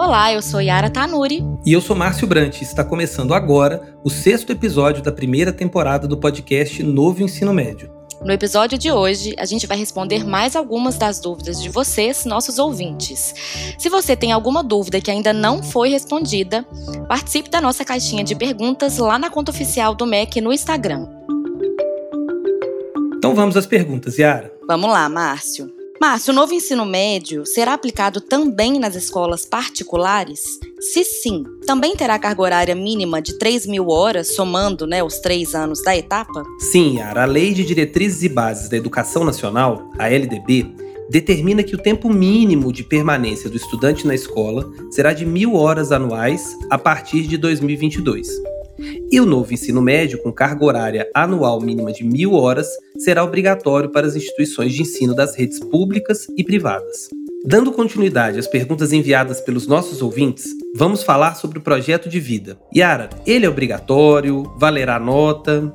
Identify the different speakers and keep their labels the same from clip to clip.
Speaker 1: Olá, eu sou Yara Tanuri.
Speaker 2: E eu sou Márcio Brant. Está começando agora o sexto episódio da primeira temporada do podcast Novo Ensino Médio.
Speaker 1: No episódio de hoje, a gente vai responder mais algumas das dúvidas de vocês, nossos ouvintes. Se você tem alguma dúvida que ainda não foi respondida, participe da nossa caixinha de perguntas lá na conta oficial do MEC no Instagram.
Speaker 2: Então vamos às perguntas, Yara.
Speaker 1: Vamos lá, Márcio. Márcio, o novo ensino médio será aplicado também nas escolas particulares? Se sim, também terá carga horária mínima de 3 mil horas, somando né, os três anos da etapa?
Speaker 2: Sim, Yara. A Lei de Diretrizes e Bases da Educação Nacional, a LDB, determina que o tempo mínimo de permanência do estudante na escola será de mil horas anuais a partir de 2022. E o novo ensino médio, com carga horária anual mínima de mil horas, será obrigatório para as instituições de ensino das redes públicas e privadas. Dando continuidade às perguntas enviadas pelos nossos ouvintes, vamos falar sobre o projeto de vida. Yara, ele é obrigatório? Valerá nota?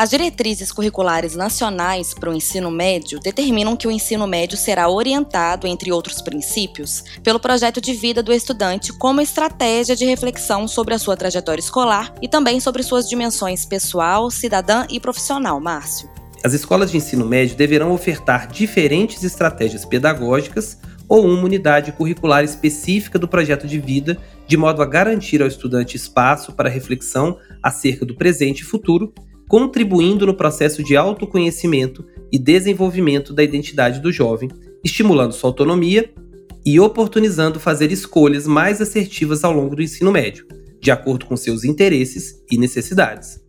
Speaker 1: As diretrizes curriculares nacionais para o ensino médio determinam que o ensino médio será orientado, entre outros princípios, pelo projeto de vida do estudante como estratégia de reflexão sobre a sua trajetória escolar e também sobre suas dimensões pessoal, cidadã e profissional, Márcio.
Speaker 2: As escolas de ensino médio deverão ofertar diferentes estratégias pedagógicas ou uma unidade curricular específica do projeto de vida, de modo a garantir ao estudante espaço para reflexão acerca do presente e futuro contribuindo no processo de autoconhecimento e desenvolvimento da identidade do jovem, estimulando sua autonomia e oportunizando fazer escolhas mais assertivas ao longo do ensino médio, de acordo com seus interesses e necessidades.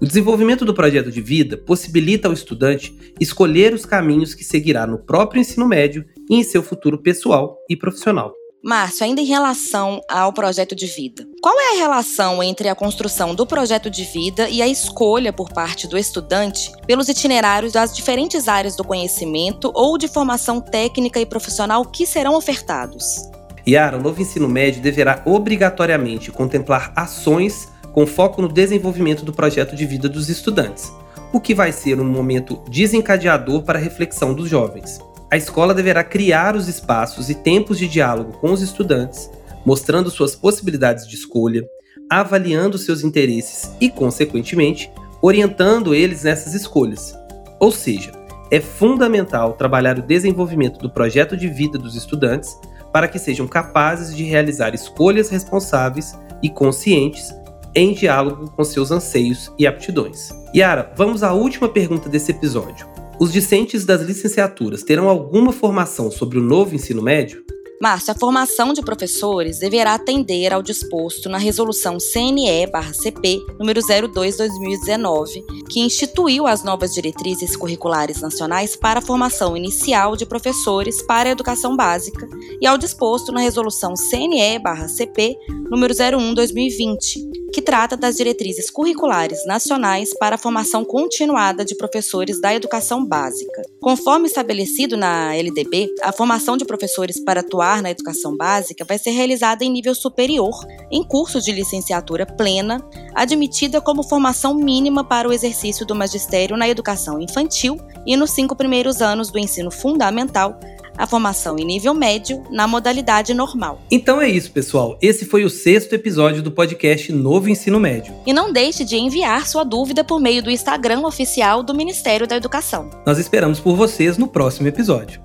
Speaker 2: O desenvolvimento do projeto de vida possibilita ao estudante escolher os caminhos que seguirá no próprio ensino médio e em seu futuro pessoal e profissional.
Speaker 1: Márcio, ainda em relação ao projeto de vida, qual é a relação entre a construção do projeto de vida e a escolha por parte do estudante pelos itinerários das diferentes áreas do conhecimento ou de formação técnica e profissional que serão ofertados?
Speaker 2: Yara, o novo ensino médio deverá obrigatoriamente contemplar ações com foco no desenvolvimento do projeto de vida dos estudantes, o que vai ser um momento desencadeador para a reflexão dos jovens. A escola deverá criar os espaços e tempos de diálogo com os estudantes, mostrando suas possibilidades de escolha, avaliando seus interesses e, consequentemente, orientando eles nessas escolhas. Ou seja, é fundamental trabalhar o desenvolvimento do projeto de vida dos estudantes para que sejam capazes de realizar escolhas responsáveis e conscientes em diálogo com seus anseios e aptidões. Yara, vamos à última pergunta desse episódio. Os discentes das licenciaturas terão alguma formação sobre o novo ensino médio?
Speaker 1: Márcio, a formação de professores deverá atender ao disposto na Resolução CNE-CP número 02/2019, que instituiu as novas diretrizes curriculares nacionais para a formação inicial de professores para a educação básica, e ao disposto na Resolução CNE-CP número 01/2020, que trata das diretrizes curriculares nacionais para a formação continuada de professores da educação básica. Conforme estabelecido na LDB, a formação de professores para atuar na educação básica vai ser realizada em nível superior, em curso de licenciatura plena, admitida como formação mínima para o exercício do magistério na educação infantil e nos cinco primeiros anos do ensino fundamental, a formação em nível médio na modalidade normal.
Speaker 2: Então é isso, pessoal. Esse foi o sexto episódio do podcast Novo Ensino Médio.
Speaker 1: E não deixe de enviar sua dúvida por meio do Instagram oficial do Ministério da Educação.
Speaker 2: Nós esperamos por vocês no próximo episódio.